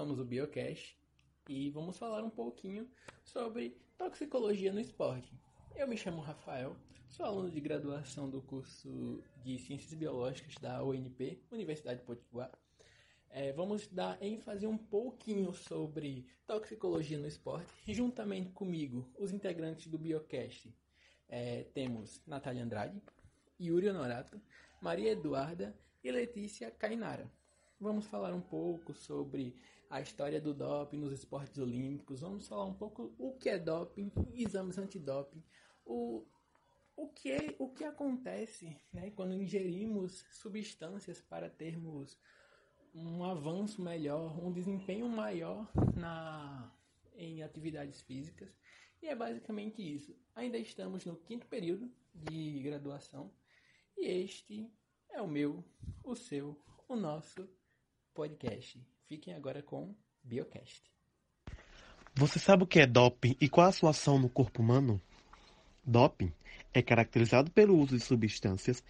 somos o Biocast e vamos falar um pouquinho sobre toxicologia no esporte. Eu me chamo Rafael, sou aluno de graduação do curso de Ciências Biológicas da UNP, Universidade de Potiguar. É, vamos dar ênfase um pouquinho sobre toxicologia no esporte. Juntamente comigo, os integrantes do Biocast, é, temos Natália Andrade, Yuri Honorato, Maria Eduarda e Letícia Cainara. Vamos falar um pouco sobre a história do doping nos esportes olímpicos. Vamos falar um pouco o que é doping, exames antidoping, o, o, que, o que acontece né, quando ingerimos substâncias para termos um avanço melhor, um desempenho maior na, em atividades físicas. E é basicamente isso. Ainda estamos no quinto período de graduação e este é o meu, o seu, o nosso podcast. Fiquem agora com Biocast. Você sabe o que é doping e qual a sua ação no corpo humano? Doping é caracterizado pelo uso de substâncias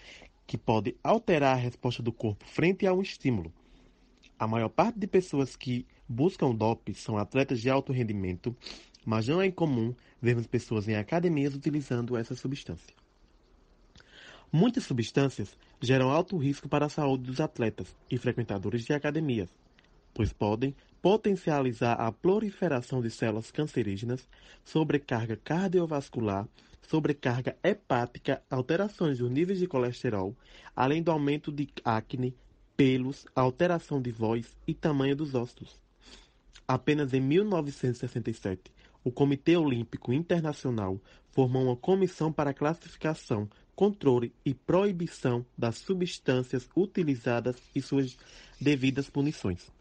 que podem alterar a resposta do corpo frente a um estímulo. A maior parte de pessoas que buscam doping são atletas de alto rendimento, mas não é incomum vermos pessoas em academias utilizando essa substância. Muitas substâncias geram alto risco para a saúde dos atletas e frequentadores de academias, pois podem potencializar a proliferação de células cancerígenas, sobrecarga cardiovascular, sobrecarga hepática, alterações dos níveis de colesterol, além do aumento de acne, pelos, alteração de voz e tamanho dos ossos. Apenas em 1967, o Comitê Olímpico Internacional formou uma comissão para classificação controle e proibição das substâncias utilizadas e suas devidas punições.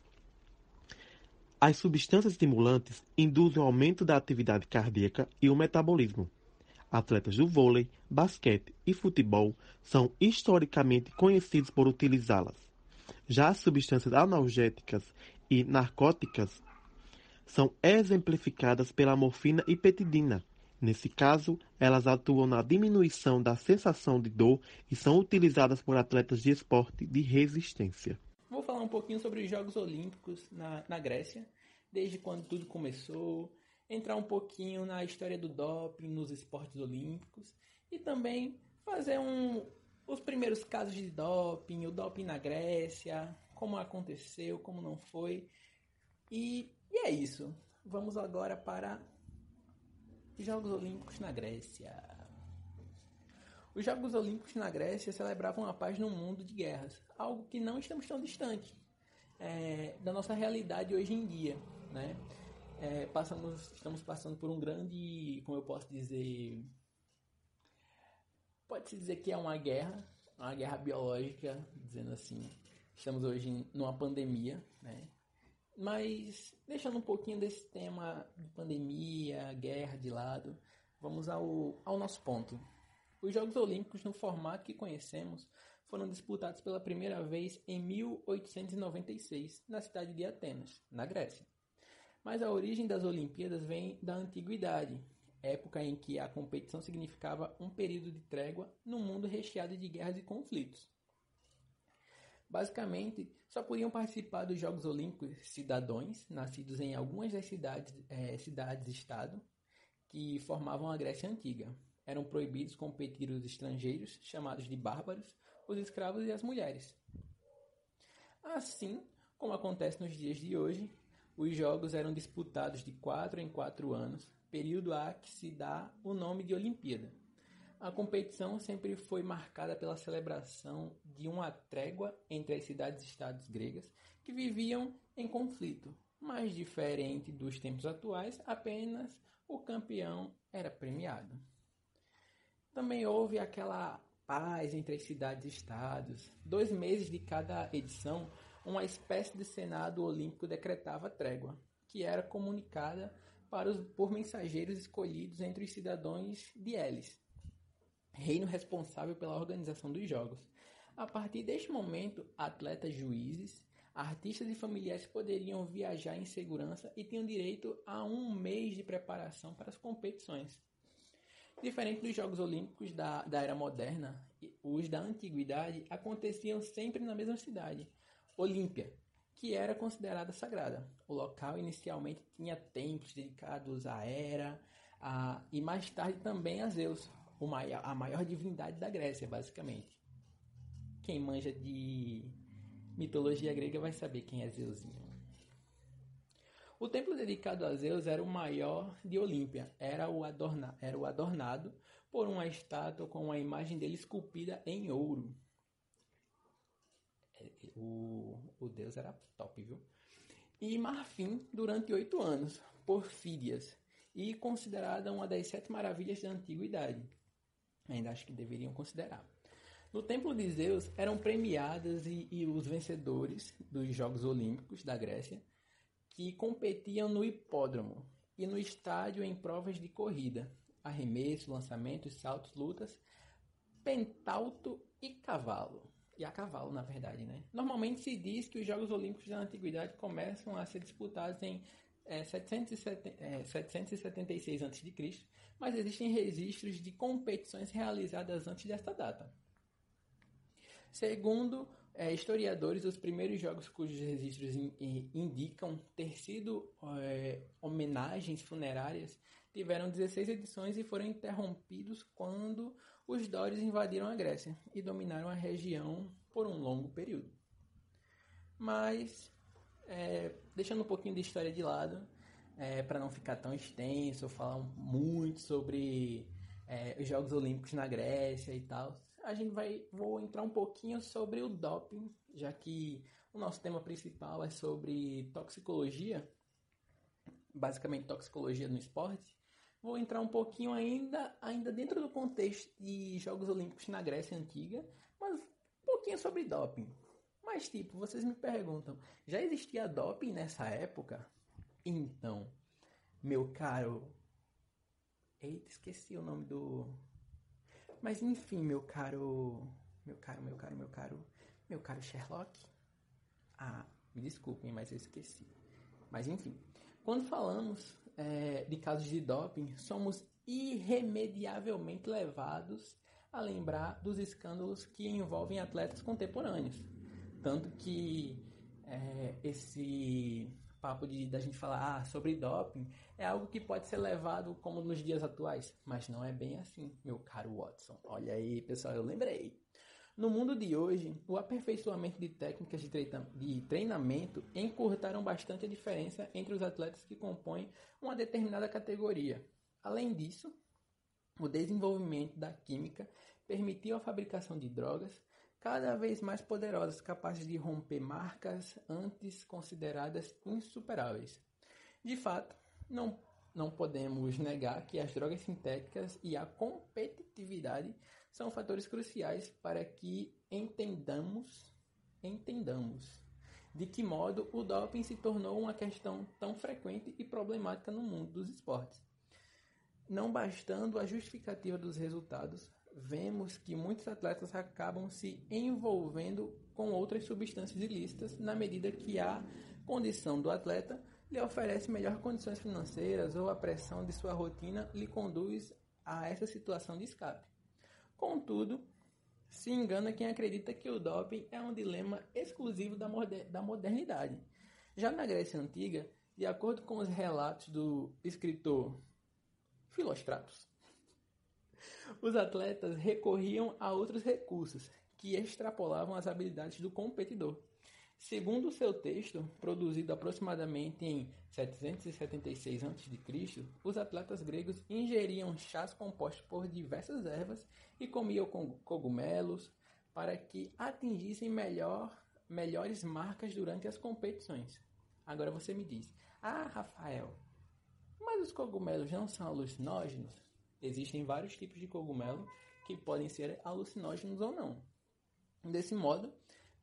As substâncias estimulantes induzem o aumento da atividade cardíaca e o metabolismo. Atletas do vôlei, basquete e futebol são historicamente conhecidos por utilizá-las. Já as substâncias analgésicas e narcóticas são exemplificadas pela morfina e petidina, Nesse caso, elas atuam na diminuição da sensação de dor e são utilizadas por atletas de esporte de resistência. Vou falar um pouquinho sobre os Jogos Olímpicos na, na Grécia, desde quando tudo começou, entrar um pouquinho na história do doping nos esportes olímpicos e também fazer um, os primeiros casos de doping, o doping na Grécia, como aconteceu, como não foi. E, e é isso. Vamos agora para Jogos Olímpicos na Grécia. Os Jogos Olímpicos na Grécia celebravam a paz no mundo de guerras, algo que não estamos tão distante é, da nossa realidade hoje em dia, né? É, passamos, estamos passando por um grande, como eu posso dizer, pode-se dizer que é uma guerra, uma guerra biológica, dizendo assim. Estamos hoje numa pandemia, né? Mas deixando um pouquinho desse tema de pandemia, guerra de lado, vamos ao, ao nosso ponto. Os Jogos Olímpicos, no formato que conhecemos, foram disputados pela primeira vez em 1896, na cidade de Atenas, na Grécia. Mas a origem das Olimpíadas vem da antiguidade, época em que a competição significava um período de trégua num mundo recheado de guerras e conflitos. Basicamente, só podiam participar dos Jogos Olímpicos cidadãos nascidos em algumas das cidades, é, cidades-estado que formavam a Grécia Antiga. Eram proibidos competir os estrangeiros, chamados de bárbaros, os escravos e as mulheres. Assim como acontece nos dias de hoje, os jogos eram disputados de quatro em quatro anos, período a que se dá o nome de Olimpíada. A competição sempre foi marcada pela celebração de uma trégua entre as cidades-estados gregas que viviam em conflito, mas diferente dos tempos atuais, apenas o campeão era premiado. Também houve aquela paz entre as cidades-estados. Dois meses de cada edição, uma espécie de Senado Olímpico decretava trégua, que era comunicada para os, por mensageiros escolhidos entre os cidadãos de Elis reino responsável pela organização dos jogos. A partir deste momento, atletas, juízes, artistas e familiares poderiam viajar em segurança e tinham direito a um mês de preparação para as competições. Diferente dos Jogos Olímpicos da, da era moderna, os da antiguidade aconteciam sempre na mesma cidade, Olímpia, que era considerada sagrada. O local inicialmente tinha templos dedicados a Hera a, e mais tarde também a Zeus, maior, a maior divindade da Grécia, basicamente. Quem manja de mitologia grega vai saber quem é Zeusinho. O templo dedicado a Zeus era o maior de Olímpia. Era o, adorna, era o adornado por uma estátua com a imagem dele esculpida em ouro. É, o, o deus era top, viu? E marfim durante oito anos, por Fídias, e considerada uma das sete maravilhas da antiguidade. Ainda acho que deveriam considerar. No templo de Zeus eram premiadas e, e os vencedores dos Jogos Olímpicos da Grécia que competiam no hipódromo e no estádio em provas de corrida, arremesso, lançamentos, saltos, lutas, pentalto e cavalo. E a cavalo, na verdade, né? Normalmente se diz que os Jogos Olímpicos da Antiguidade começam a ser disputados em é, 770, é, 776 a.C., mas existem registros de competições realizadas antes desta data. Segundo é, historiadores, os primeiros jogos cujos registros in, in, indicam ter sido é, homenagens funerárias tiveram 16 edições e foram interrompidos quando os dórios invadiram a Grécia e dominaram a região por um longo período. Mas, é, deixando um pouquinho de história de lado, é, para não ficar tão extenso, falar muito sobre é, os Jogos Olímpicos na Grécia e tal, a gente vai vou entrar um pouquinho sobre o doping, já que o nosso tema principal é sobre toxicologia, basicamente toxicologia no esporte. Vou entrar um pouquinho ainda ainda dentro do contexto de Jogos Olímpicos na Grécia antiga, mas um pouquinho sobre doping. Mas tipo, vocês me perguntam, já existia doping nessa época? Então, meu caro, eita, esqueci o nome do mas enfim, meu caro. Meu caro, meu caro, meu caro. Meu caro Sherlock. Ah, me desculpem, mas eu esqueci. Mas enfim. Quando falamos é, de casos de doping, somos irremediavelmente levados a lembrar dos escândalos que envolvem atletas contemporâneos. Tanto que é, esse papo de da gente falar ah, sobre doping é algo que pode ser levado como nos dias atuais, mas não é bem assim, meu caro Watson. Olha aí, pessoal, eu lembrei. No mundo de hoje, o aperfeiçoamento de técnicas de treinamento encurtaram bastante a diferença entre os atletas que compõem uma determinada categoria. Além disso, o desenvolvimento da química permitiu a fabricação de drogas cada vez mais poderosas, capazes de romper marcas antes consideradas insuperáveis. De fato, não, não podemos negar que as drogas sintéticas e a competitividade são fatores cruciais para que entendamos, entendamos de que modo o doping se tornou uma questão tão frequente e problemática no mundo dos esportes. Não bastando a justificativa dos resultados, vemos que muitos atletas acabam se envolvendo com outras substâncias ilícitas na medida que a condição do atleta lhe oferece melhores condições financeiras ou a pressão de sua rotina lhe conduz a essa situação de escape. Contudo, se engana quem acredita que o doping é um dilema exclusivo da, moder da modernidade. Já na Grécia Antiga, de acordo com os relatos do escritor Filostratos, os atletas recorriam a outros recursos que extrapolavam as habilidades do competidor. Segundo seu texto, produzido aproximadamente em 776 a.C., os atletas gregos ingeriam chás compostos por diversas ervas e comiam cogumelos para que atingissem melhor, melhores marcas durante as competições. Agora você me diz: Ah, Rafael, mas os cogumelos não são alucinógenos? Existem vários tipos de cogumelo que podem ser alucinógenos ou não. Desse modo,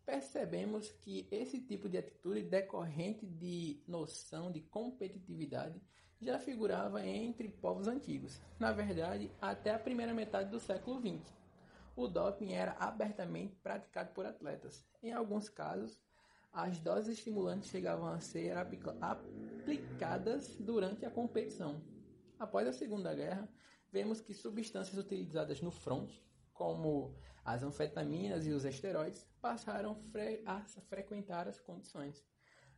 percebemos que esse tipo de atitude decorrente de noção de competitividade já figurava entre povos antigos. Na verdade, até a primeira metade do século XX. O doping era abertamente praticado por atletas. Em alguns casos, as doses estimulantes chegavam a ser aplicadas durante a competição. Após a Segunda Guerra, vemos que substâncias utilizadas no front, como as anfetaminas e os esteroides, passaram a frequentar as condições.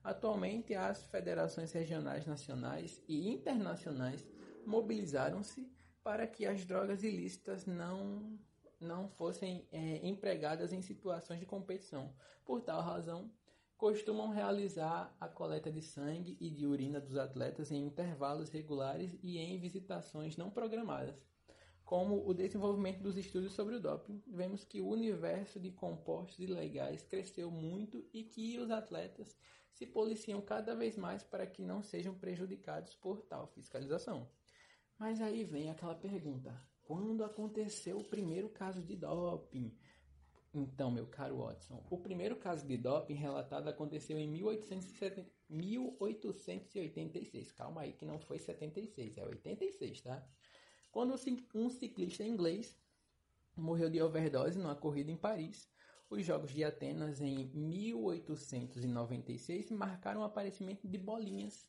Atualmente, as federações regionais, nacionais e internacionais mobilizaram-se para que as drogas ilícitas não, não fossem é, empregadas em situações de competição. Por tal razão, costumam realizar a coleta de sangue e de urina dos atletas em intervalos regulares e em visitações não programadas. Como o desenvolvimento dos estudos sobre o doping, vemos que o universo de compostos ilegais cresceu muito e que os atletas se policiam cada vez mais para que não sejam prejudicados por tal fiscalização. Mas aí vem aquela pergunta: quando aconteceu o primeiro caso de doping? Então, meu caro Watson, o primeiro caso de doping relatado aconteceu em 1870, 1886. Calma aí que não foi 76, é 86, tá? Quando um ciclista inglês morreu de overdose numa corrida em Paris. Os Jogos de Atenas em 1896 marcaram o aparecimento de bolinhas,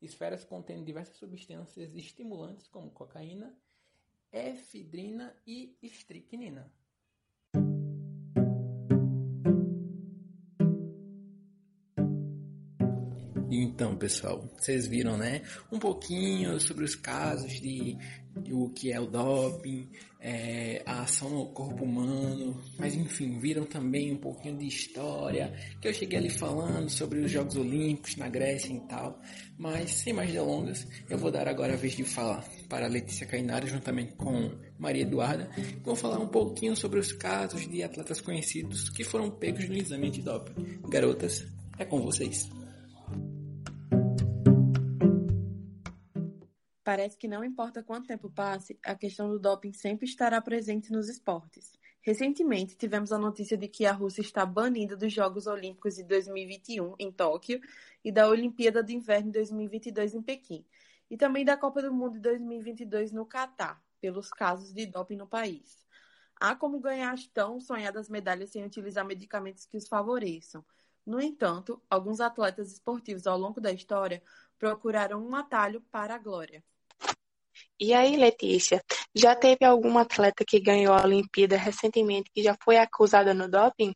esferas contendo diversas substâncias estimulantes como cocaína, efedrina e estricnina. Então, pessoal, vocês viram, né? Um pouquinho sobre os casos de, de o que é o doping, é, a ação no corpo humano, mas enfim, viram também um pouquinho de história, que eu cheguei ali falando sobre os Jogos Olímpicos na Grécia e tal. Mas, sem mais delongas, eu vou dar agora a vez de falar para a Letícia Cainara, juntamente com Maria Eduarda, vou falar um pouquinho sobre os casos de atletas conhecidos que foram pegos no exame de doping. Garotas, é com vocês. Parece que não importa quanto tempo passe, a questão do doping sempre estará presente nos esportes. Recentemente, tivemos a notícia de que a Rússia está banida dos Jogos Olímpicos de 2021 em Tóquio e da Olimpíada de Inverno de 2022 em Pequim, e também da Copa do Mundo de 2022 no Catar, pelos casos de doping no país. Há como ganhar as tão sonhadas medalhas sem utilizar medicamentos que os favoreçam. No entanto, alguns atletas esportivos ao longo da história procuraram um atalho para a glória. E aí, Letícia, já teve alguma atleta que ganhou a Olimpíada recentemente que já foi acusada no doping?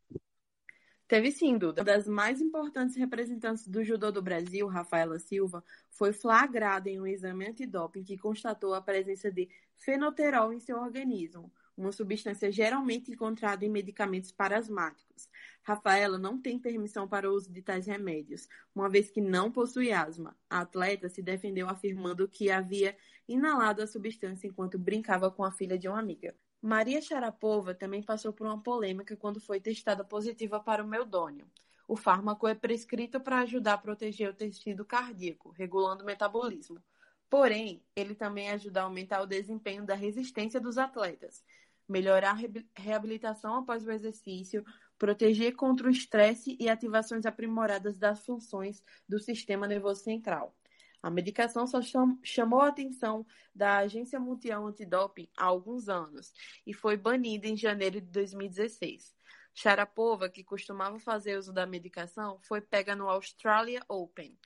Teve sim, Duda. Uma das mais importantes representantes do judô do Brasil, Rafaela Silva, foi flagrada em um exame antidoping que constatou a presença de fenoterol em seu organismo, uma substância geralmente encontrada em medicamentos parasmáticos. Rafaela não tem permissão para o uso de tais remédios, uma vez que não possui asma. A atleta se defendeu afirmando que havia inalado a substância enquanto brincava com a filha de uma amiga. Maria Sharapova também passou por uma polêmica quando foi testada positiva para o meldônio. O fármaco é prescrito para ajudar a proteger o tecido cardíaco, regulando o metabolismo. Porém, ele também ajuda a aumentar o desempenho da resistência dos atletas, melhorar a reabilitação após o exercício, proteger contra o estresse e ativações aprimoradas das funções do sistema nervoso central. A medicação só chamou a atenção da Agência Mundial Antidoping há alguns anos e foi banida em janeiro de 2016. Sharapova, que costumava fazer uso da medicação, foi pega no Australia Open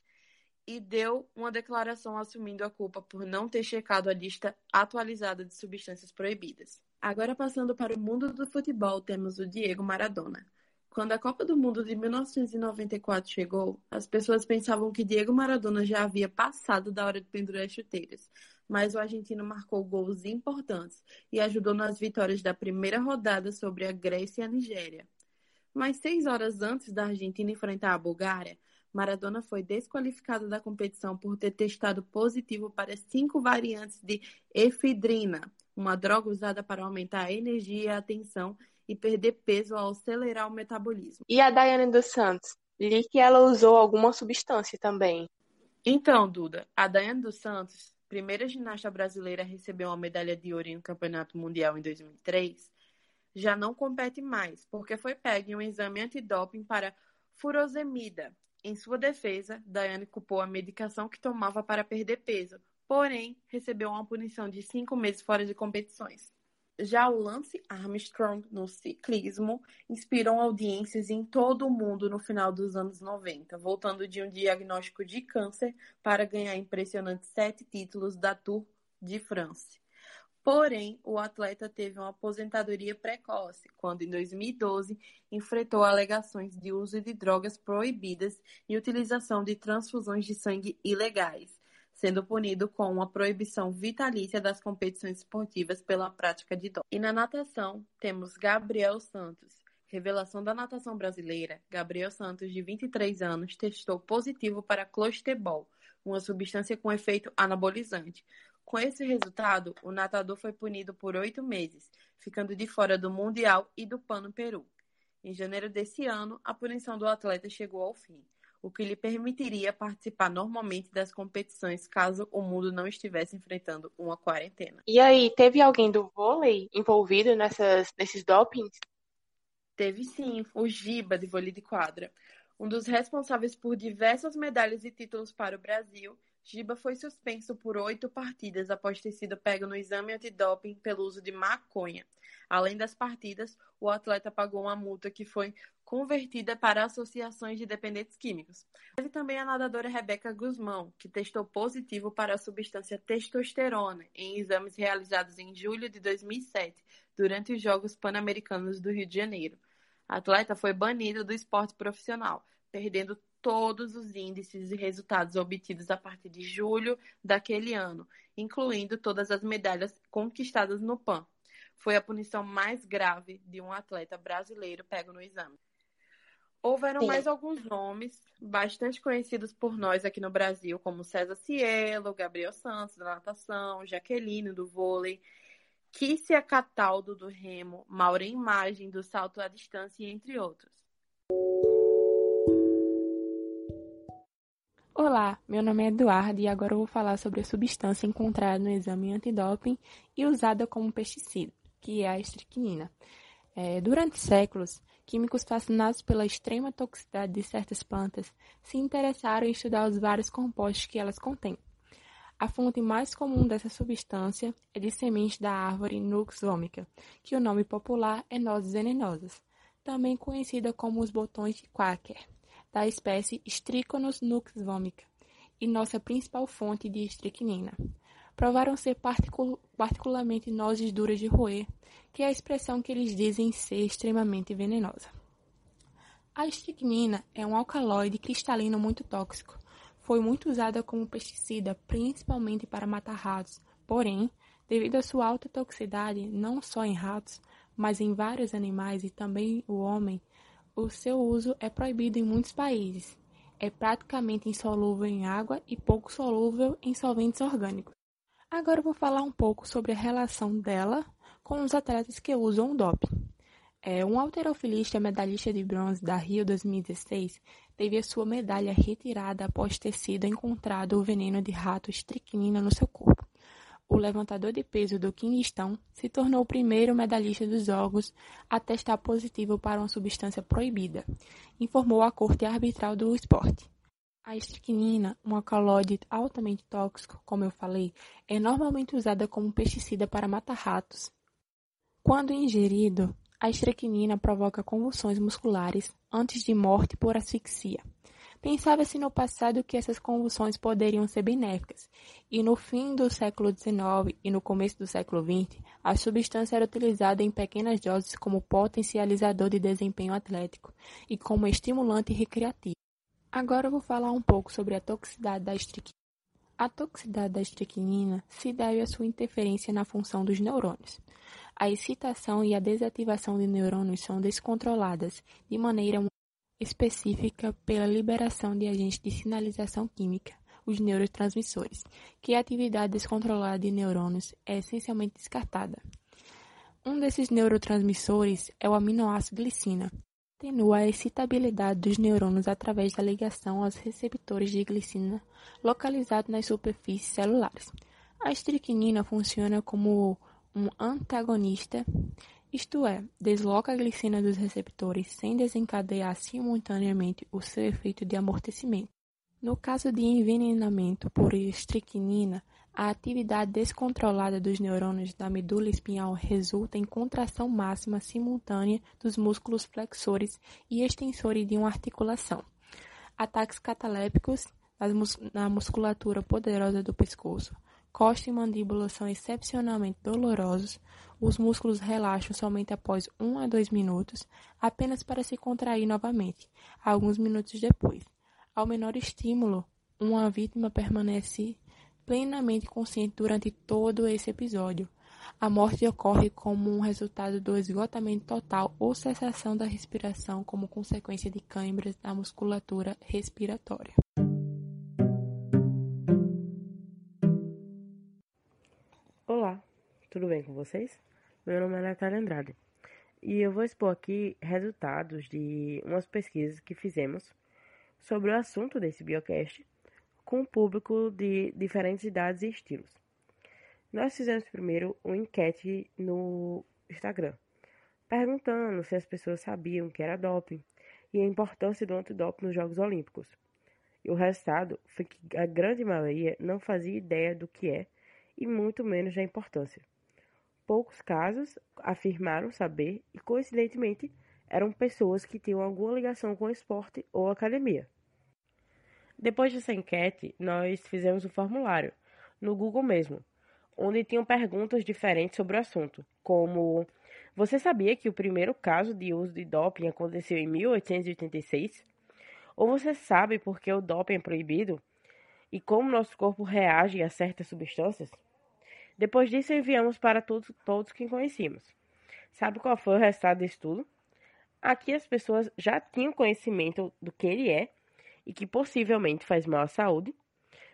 e deu uma declaração assumindo a culpa por não ter checado a lista atualizada de substâncias proibidas. Agora passando para o mundo do futebol, temos o Diego Maradona. Quando a Copa do Mundo de 1994 chegou, as pessoas pensavam que Diego Maradona já havia passado da hora de pendurar as chuteiras, mas o argentino marcou gols importantes e ajudou nas vitórias da primeira rodada sobre a Grécia e a Nigéria. Mas seis horas antes da Argentina enfrentar a Bulgária, Maradona foi desqualificado da competição por ter testado positivo para cinco variantes de efedrina, uma droga usada para aumentar a energia e a atenção e perder peso ao acelerar o metabolismo. E a Daiane dos Santos? Li que ela usou alguma substância também. Então, Duda, a Daiane dos Santos, primeira ginasta brasileira a receber uma medalha de ouro em um campeonato mundial em 2003, já não compete mais, porque foi pega em um exame antidoping para furosemida. Em sua defesa, Daiane culpou a medicação que tomava para perder peso, porém recebeu uma punição de cinco meses fora de competições. Já o Lance Armstrong no ciclismo inspirou audiências em todo o mundo no final dos anos 90, voltando de um diagnóstico de câncer para ganhar impressionantes sete títulos da Tour de France. Porém, o atleta teve uma aposentadoria precoce, quando em 2012 enfrentou alegações de uso de drogas proibidas e utilização de transfusões de sangue ilegais, sendo punido com uma proibição vitalícia das competições esportivas pela prática de doping. E na natação, temos Gabriel Santos. Revelação da natação brasileira, Gabriel Santos, de 23 anos, testou positivo para clostebol, uma substância com efeito anabolizante. Com esse resultado, o natador foi punido por oito meses, ficando de fora do Mundial e do Pano Peru. Em janeiro desse ano, a punição do atleta chegou ao fim, o que lhe permitiria participar normalmente das competições caso o mundo não estivesse enfrentando uma quarentena. E aí, teve alguém do vôlei envolvido nessas, nesses dopings? Teve sim, o Giba de vôlei de quadra. Um dos responsáveis por diversas medalhas e títulos para o Brasil, Giba foi suspenso por oito partidas após ter sido pego no exame antidoping pelo uso de maconha. Além das partidas, o atleta pagou uma multa que foi convertida para associações de dependentes químicos. Teve também a nadadora Rebeca Guzmão, que testou positivo para a substância testosterona em exames realizados em julho de 2007, durante os Jogos Pan-Americanos do Rio de Janeiro. A atleta foi banida do esporte profissional, perdendo todos os índices e resultados obtidos a partir de julho daquele ano, incluindo todas as medalhas conquistadas no PAN. Foi a punição mais grave de um atleta brasileiro pego no exame. Houveram Sim. mais alguns nomes bastante conhecidos por nós aqui no Brasil, como César Cielo, Gabriel Santos, da natação, Jaqueline, do vôlei, Kícia Cataldo, do remo, Maureen Imagem, do salto à distância, entre outros. Olá, meu nome é Eduardo e agora eu vou falar sobre a substância encontrada no exame antidoping e usada como pesticida, que é a estricnina. É, durante séculos, químicos fascinados pela extrema toxicidade de certas plantas se interessaram em estudar os vários compostos que elas contêm. A fonte mais comum dessa substância é de semente da árvore Nux vomica, que o nome popular é nozes venenosas, também conhecida como os botões de Quaker da espécie Strychnos nux vomica e nossa principal fonte de estricnina. Provaram ser particul particularmente nozes duras de roer, que é a expressão que eles dizem ser extremamente venenosa. A estricnina é um alcaloide cristalino muito tóxico. Foi muito usada como pesticida, principalmente para matar ratos. Porém, devido à sua alta toxicidade, não só em ratos, mas em vários animais e também o homem, o seu uso é proibido em muitos países. É praticamente insolúvel em água e pouco solúvel em solventes orgânicos. Agora vou falar um pouco sobre a relação dela com os atletas que usam o doping. É, um alterofilista medalhista de bronze da Rio 2016 teve a sua medalha retirada após ter sido encontrado o veneno de rato estricnina no seu corpo o levantador de peso do Quinistão se tornou o primeiro medalhista dos Jogos a testar positivo para uma substância proibida, informou a Corte Arbitral do Esporte. A estricnina, um alcaloide altamente tóxico, como eu falei, é normalmente usada como pesticida para matar ratos. Quando ingerido, a estricnina provoca convulsões musculares antes de morte por asfixia. Pensava-se no passado que essas convulsões poderiam ser benéficas, e no fim do século XIX e no começo do século XX, a substância era utilizada em pequenas doses como potencializador de desempenho atlético e como estimulante recreativo. Agora vou falar um pouco sobre a toxicidade da estricnina. A toxicidade da estricnina se deve à sua interferência na função dos neurônios. A excitação e a desativação de neurônios são descontroladas de maneira específica pela liberação de agentes de sinalização química, os neurotransmissores, que a atividade descontrolada de neurônios é essencialmente descartada. Um desses neurotransmissores é o aminoácido glicina, atenua a excitabilidade dos neurônios através da ligação aos receptores de glicina localizados nas superfícies celulares. A estricnina funciona como um antagonista isto é, desloca a glicina dos receptores sem desencadear simultaneamente o seu efeito de amortecimento. No caso de envenenamento por estricnina, a atividade descontrolada dos neurônios da medula espinhal resulta em contração máxima simultânea dos músculos flexores e extensores de uma articulação, ataques catalépticos na musculatura poderosa do pescoço, costa e mandíbula são excepcionalmente dolorosos, os músculos relaxam somente após 1 a 2 minutos, apenas para se contrair novamente, alguns minutos depois. Ao menor estímulo, uma vítima permanece plenamente consciente durante todo esse episódio. A morte ocorre como um resultado do esgotamento total ou cessação da respiração como consequência de câimbras da musculatura respiratória. Olá, tudo bem com vocês? Meu nome é Natália Andrade e eu vou expor aqui resultados de umas pesquisas que fizemos sobre o assunto desse biocast com um público de diferentes idades e estilos. Nós fizemos primeiro uma enquete no Instagram, perguntando se as pessoas sabiam que era doping e a importância do antidoping nos Jogos Olímpicos. E o resultado foi que a grande maioria não fazia ideia do que é e muito menos da importância. Poucos casos afirmaram saber e, coincidentemente, eram pessoas que tinham alguma ligação com o esporte ou academia. Depois dessa enquete, nós fizemos um formulário, no Google mesmo, onde tinham perguntas diferentes sobre o assunto, como: Você sabia que o primeiro caso de uso de doping aconteceu em 1886? Ou você sabe por que o doping é proibido? E como nosso corpo reage a certas substâncias? Depois disso, enviamos para todos, todos que conhecíamos. Sabe qual foi o resultado desse estudo? Aqui as pessoas já tinham conhecimento do que ele é e que possivelmente faz mal à saúde,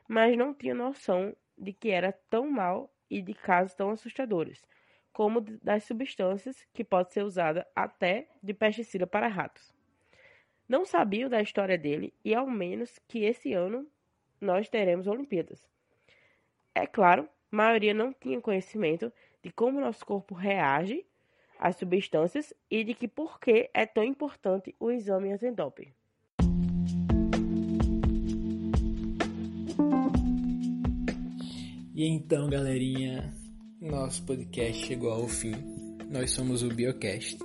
mas não tinha noção de que era tão mal e de casos tão assustadores, como das substâncias que pode ser usada até de pesticida para ratos. Não sabiam da história dele e ao menos que esse ano nós teremos Olimpíadas. É claro, a maioria não tinha conhecimento de como nosso corpo reage às substâncias e de que por que é tão importante o exame antidoping. E então, galerinha, nosso podcast chegou ao fim. Nós somos o Biocast.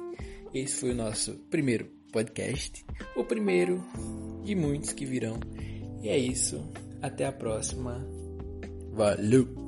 Esse foi o nosso primeiro podcast, o primeiro de muitos que virão. E é isso. Até a próxima. Valeu!